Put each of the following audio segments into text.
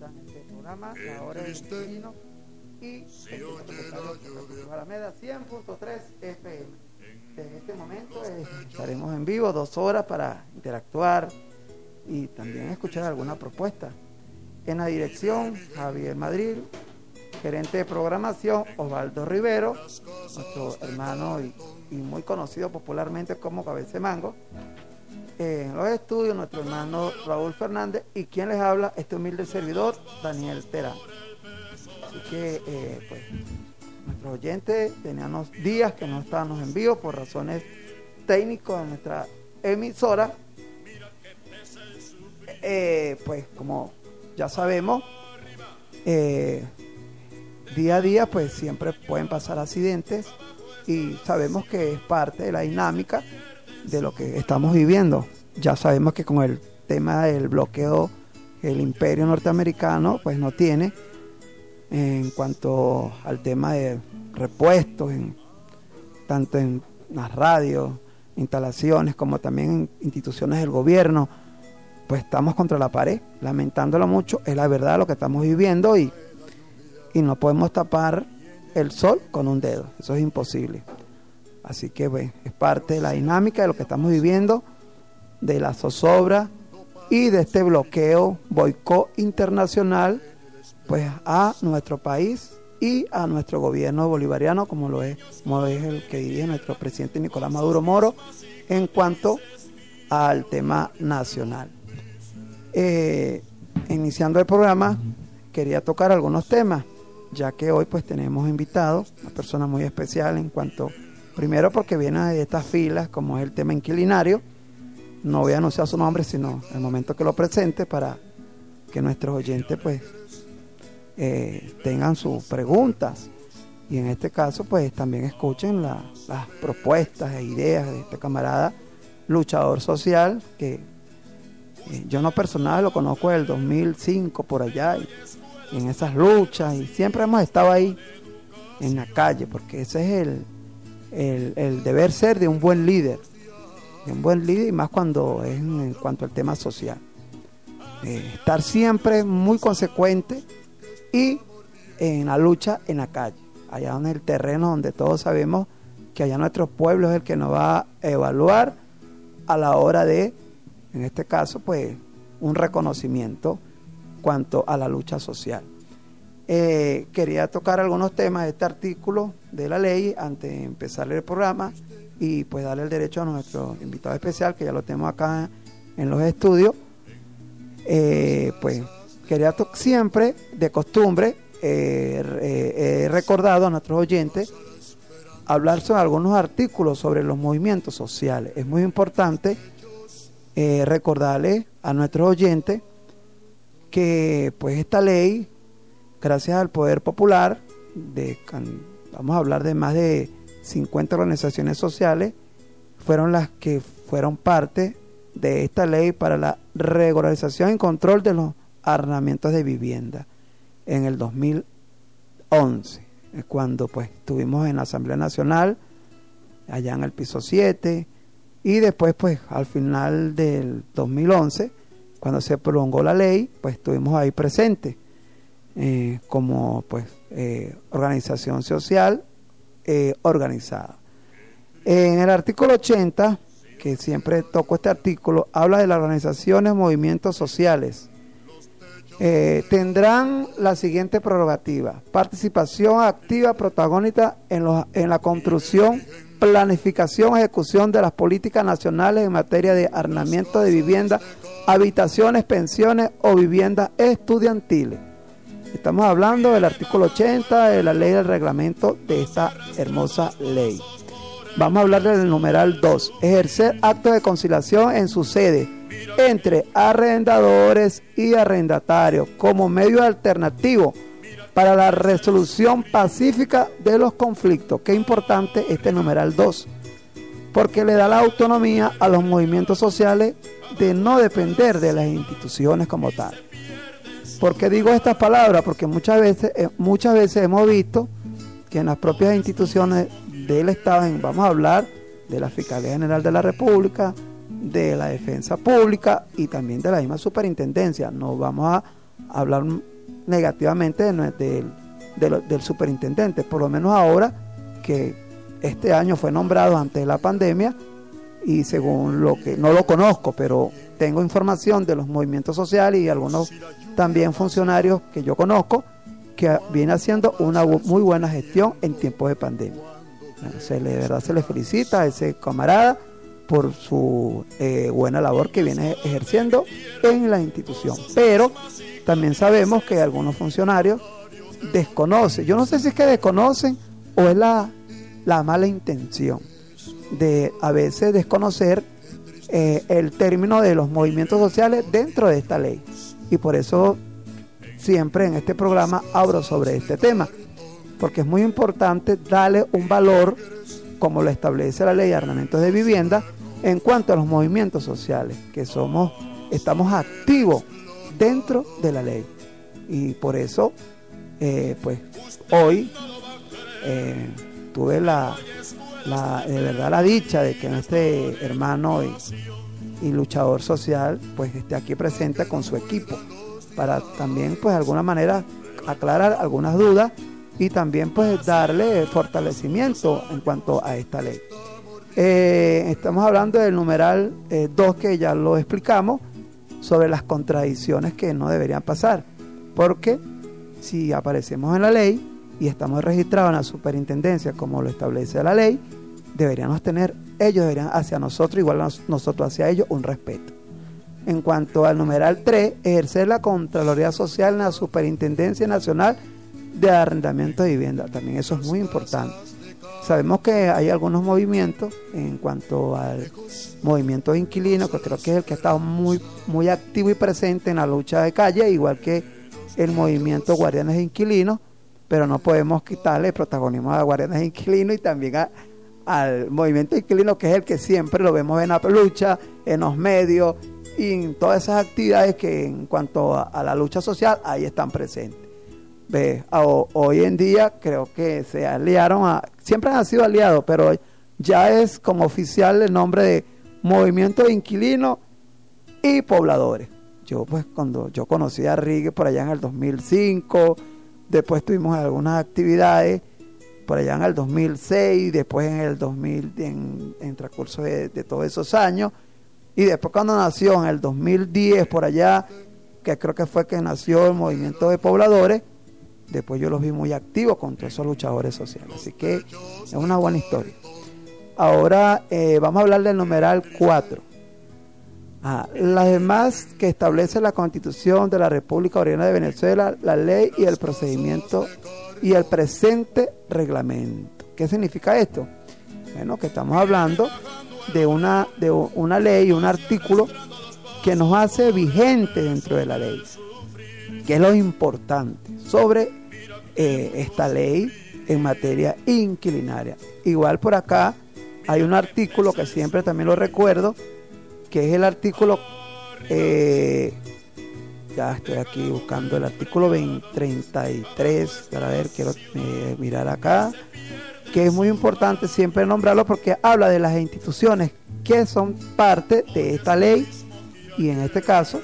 escuchan este programa, La Hora del y Alameda 100.3 FM. En este momento eh, estaremos en vivo dos horas para interactuar y también escuchar alguna propuesta. En la dirección, Javier Madrid, gerente de programación, Osvaldo Rivero, nuestro hermano y, y muy conocido popularmente como Cabece Mango. En los estudios, nuestro hermano Raúl Fernández y quien les habla, este humilde servidor, Daniel Terán. Así que, eh, pues, nuestros oyentes teníamos días que no estábamos en vivo por razones técnicas de nuestra emisora. Eh, pues, como ya sabemos, eh, día a día, pues siempre pueden pasar accidentes y sabemos que es parte de la dinámica de lo que estamos viviendo. Ya sabemos que con el tema del bloqueo, el imperio norteamericano, pues no tiene en cuanto al tema de repuestos, en, tanto en las radios, instalaciones, como también en instituciones del gobierno, pues estamos contra la pared, lamentándolo mucho, es la verdad lo que estamos viviendo y, y no podemos tapar el sol con un dedo, eso es imposible. Así que bueno, es parte de la dinámica de lo que estamos viviendo, de la zozobra y de este bloqueo boicot internacional pues a nuestro país y a nuestro gobierno bolivariano como lo es, como es el que dirige nuestro presidente Nicolás Maduro Moro en cuanto al tema nacional. Eh, iniciando el programa quería tocar algunos temas ya que hoy pues tenemos invitado una persona muy especial en cuanto Primero porque viene de estas filas, como es el tema inquilinario. No voy a anunciar su nombre, sino el momento que lo presente para que nuestros oyentes pues eh, tengan sus preguntas y en este caso pues también escuchen las propuestas e ideas de este camarada luchador social que eh, yo no personal lo conozco del 2005 por allá en esas luchas y siempre hemos estado ahí en la calle porque ese es el, el, deber ser de un buen líder, de un buen líder y más cuando es en, cuanto al tema social. Eh, estar siempre muy consecuente y en la lucha en la calle, allá en el terreno donde todos sabemos que allá nuestro pueblo es el que nos va a evaluar a la hora de, en este caso, pues un reconocimiento cuanto a la lucha social. Eh, quería tocar algunos temas de este artículo de la ley antes de empezar el programa y pues darle el derecho a nuestro invitado especial, que ya lo tenemos acá en los estudios. Eh, pues quería siempre, de costumbre, eh, he recordado a nuestros oyentes hablar sobre algunos artículos sobre los movimientos sociales. Es muy importante recordarle a nuestros oyentes que pues esta ley gracias al poder popular, vamos a hablar de más de 50 organizaciones sociales, fueron las que fueron parte de esta ley para la regularización y control de los arrendamientos de vivienda en el 2011, cuando pues estuvimos en la Asamblea Nacional, allá en el piso 7, y después pues al final del 2011, cuando se prolongó la ley, pues estuvimos ahí presentes. Eh, como pues eh, organización social eh, organizada. En el artículo 80, que siempre toco este artículo, habla de las organizaciones, movimientos sociales. tendrán la siguiente prerrogativa, participación activa, protagonista en, en la construcción, planificación, ejecución de las políticas nacionales en materia de arrendamiento de vivienda, habitaciones, pensiones o viviendas estudiantiles Estamos hablando del artículo 80 de la ley del reglamento de esta hermosa ley. Vamos a hablar del numeral 2. Ejercer actos de conciliación en su sede entre arrendadores y arrendatarios como medio alternativo para la resolución pacífica de los conflictos. Qué importante este numeral 2, porque le da la autonomía a los movimientos sociales de no depender de las instituciones como tal. ¿Por qué digo estas palabras? Porque muchas veces, eh, muchas veces hemos visto que en las propias instituciones del Estado, vamos a hablar de la Fiscalía General de la República, de la Defensa Pública y también de la misma Superintendencia. No vamos a hablar negativamente del superintendente. Por lo menos ahora que este año fue nombrado antes de la pandemia y según lo que no lo conozco, pero tengo información de los movimientos sociales y algunos también funcionarios que yo conozco que viene haciendo una muy buena gestión en tiempos de pandemia. Se le, de verdad se le felicita a ese camarada por su eh, buena labor que viene ejerciendo en la institución. Pero también sabemos que algunos funcionarios desconocen, yo no sé si es que desconocen o es la, la mala intención de a veces desconocer eh, el término de los movimientos sociales dentro de esta ley. Y por eso siempre en este programa abro sobre este tema, porque es muy importante darle un valor, como lo establece la ley de armamentos de vivienda, en cuanto a los movimientos sociales, que somos, estamos activos dentro de la ley. Y por eso, eh, pues hoy eh, tuve la, la, de verdad la dicha de que este hermano y, y luchador social pues esté aquí presente con su equipo para también pues de alguna manera aclarar algunas dudas y también pues darle fortalecimiento en cuanto a esta ley. Eh, estamos hablando del numeral 2 eh, que ya lo explicamos sobre las contradicciones que no deberían pasar, porque si aparecemos en la ley y estamos registrados en la superintendencia como lo establece la ley, deberíamos tener, ellos deberían hacia nosotros, igual nosotros hacia ellos, un respeto. En cuanto al numeral 3, ejercer la Contraloría Social en la Superintendencia Nacional de Arrendamiento de Vivienda. También eso es muy importante. Sabemos que hay algunos movimientos en cuanto al movimiento de inquilinos, que creo que es el que ha estado muy, muy activo y presente en la lucha de calle, igual que el movimiento Guardianes Inquilinos, pero no podemos quitarle protagonismo a Guardianes de Inquilinos y también al movimiento de inquilinos, que es el que siempre lo vemos en la lucha, en los medios, y en todas esas actividades que en cuanto a, la lucha social ahí están presentes. Ve, hoy en día creo que se aliaron a, siempre han sido aliados, pero ya es como oficial el nombre de Movimiento de Inquilinos y Pobladores. Yo pues cuando yo conocí a Rigue por allá en el 2005, después tuvimos algunas actividades por allá en el 2006, después en el 2000, en, en transcurso de todos esos años, y después cuando nació en el 2010 por allá, que creo que fue que nació el movimiento de pobladores, después yo los vi muy activos contra esos luchadores sociales. Así que es una buena historia. Ahora eh, vamos a hablar del numeral 4. Ah, las demás que establece la Constitución de la República Oriental de Venezuela, la ley y el procedimiento y el presente reglamento. ¿Qué significa esto? Bueno, que estamos hablando de una, de una ley, un artículo que nos hace vigente dentro de la ley, que es lo importante sobre eh, esta ley en materia inquilinaria. Igual por acá hay un artículo que siempre también lo recuerdo, que es el artículo, eh, ya estoy aquí buscando el artículo 33, para ver, quiero eh, mirar acá, que es muy importante siempre nombrarlo porque habla de las instituciones que son parte de esta ley y en este caso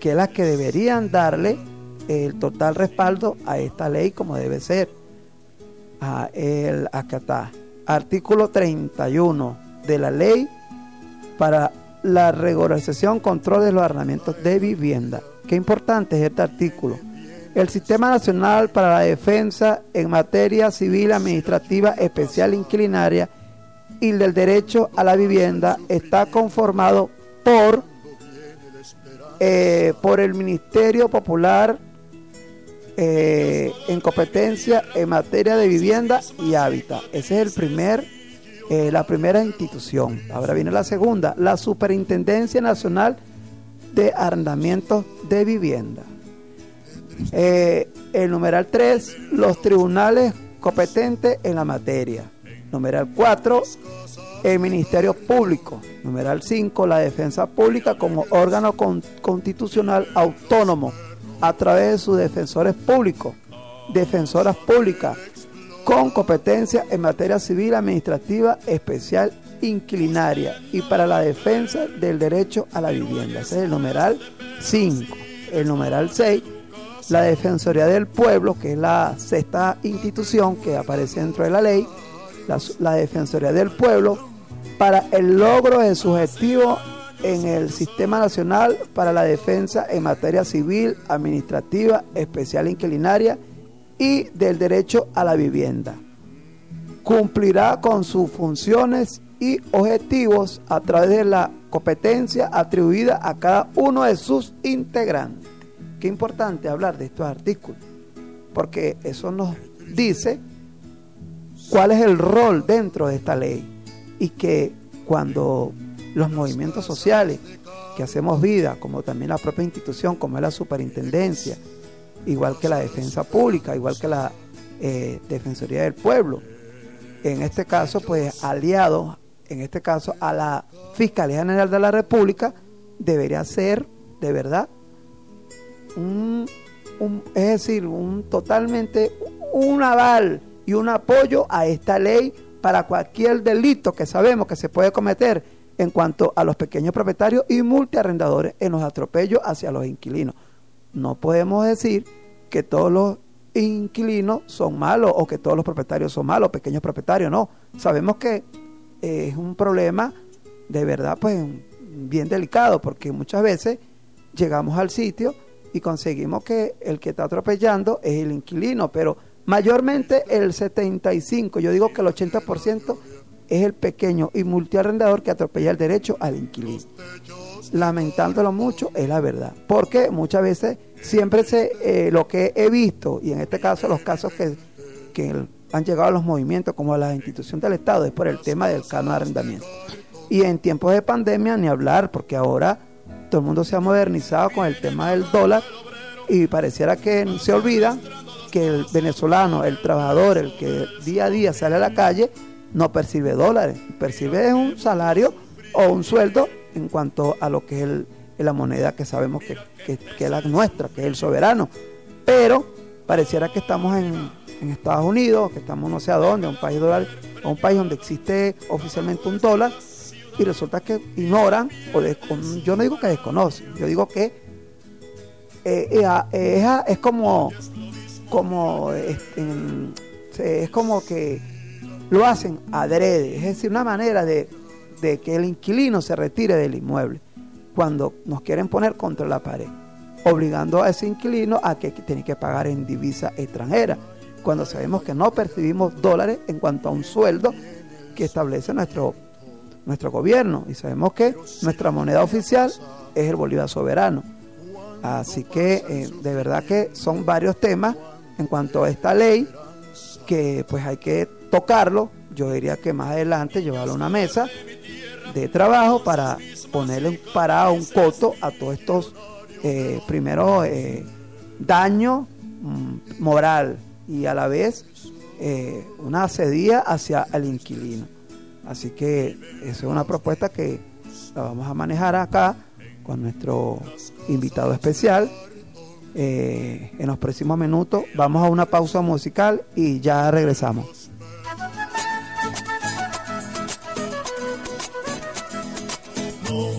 que las que deberían darle el total respaldo a esta ley como debe ser. A el, acá artículo 31 de la ley para la regularización, control de los arrendamientos de vivienda. Qué importante es este artículo el Sistema Nacional para la Defensa en materia civil, administrativa, especial, inclinaria y del derecho a la vivienda está conformado por, eh, por el Ministerio Popular eh, en competencia en materia de vivienda y hábitat. Ese es el primer, eh, la primera institución. Ahora viene la segunda, la Superintendencia Nacional de Arrendamientos de Vivienda. Eh, el numeral 3, los tribunales competentes en la materia. Numeral 4, el Ministerio Público. Numeral 5, la defensa pública como órgano constitucional autónomo a través de sus defensores públicos, defensoras públicas, con competencia en materia civil, administrativa, especial, inclinaria y para la defensa del derecho a la vivienda. Ese es el numeral 5. El numeral 6 la Defensoría del Pueblo, que es la sexta institución que aparece dentro de la ley, la, Defensoría del Pueblo, para el logro de su objetivo en el Sistema Nacional para la Defensa en materia civil, administrativa, especial inquilinaria y del derecho a la vivienda. Cumplirá con sus funciones y objetivos a través de la competencia atribuida a cada uno de sus integrantes. Qué importante hablar de estos artículos, porque eso nos dice cuál es el rol dentro de esta ley y que cuando los movimientos sociales que hacemos vida, como también la propia institución, como es la superintendencia, igual que la defensa pública, igual que la eh, Defensoría del Pueblo, en este caso, pues aliados, en este caso a la Fiscalía General de la República, debería ser, de verdad, un, es decir, un totalmente un aval y un apoyo a esta ley para cualquier delito que sabemos que se puede cometer en cuanto a los pequeños propietarios y multiarrendadores en los atropellos hacia los inquilinos. No podemos decir que todos los inquilinos son malos o que todos los propietarios son malos, pequeños propietarios, no. Sabemos que es un problema de verdad pues bien delicado porque muchas veces llegamos al sitio y conseguimos que el que está atropellando es el inquilino, pero mayormente el 75, yo digo que el 80% es el pequeño y multiarrendador que atropella el derecho al inquilino. Lamentándolo mucho, es la verdad. Porque muchas veces siempre se, eh, lo que he visto, y en este caso los casos que, que han llegado a los movimientos como a la institución del Estado, es por el tema del canon de arrendamiento. Y en tiempos de pandemia ni hablar, porque ahora todo el mundo se ha modernizado con el tema del dólar y pareciera que se olvida que el venezolano, el trabajador, el que día a día sale a la calle, no percibe dólares, percibe un salario o un sueldo en cuanto a lo que es el, la moneda que sabemos que, es la nuestra, que es el soberano. Pero pareciera que estamos en, en Estados Unidos, que estamos no sé a dónde, un país dólar, un país donde existe oficialmente un dólar, y resulta que ignoran, o yo no digo que desconocen, yo digo que eh, eh, eh, es, como, como este, es como que lo hacen adrede, es decir, una manera de, de que el inquilino se retire del inmueble cuando nos quieren poner contra la pared, obligando a ese inquilino a que tiene que pagar en divisa extranjera, cuando sabemos que no percibimos dólares en cuanto a un sueldo que establece nuestro nuestro gobierno y sabemos que nuestra moneda oficial es el Bolívar soberano. Así que eh, de verdad que son varios temas en cuanto a esta ley que pues hay que tocarlo. Yo diría que más adelante llevarlo a una mesa de trabajo para ponerle un parado, un coto a todos estos eh, primeros eh, daños mm, moral y a la vez una cedida hacia el inquilino. Así que esa es una propuesta que la vamos a manejar acá con nuestro invitado especial. Eh, en los próximos minutos vamos a una pausa musical y ya regresamos.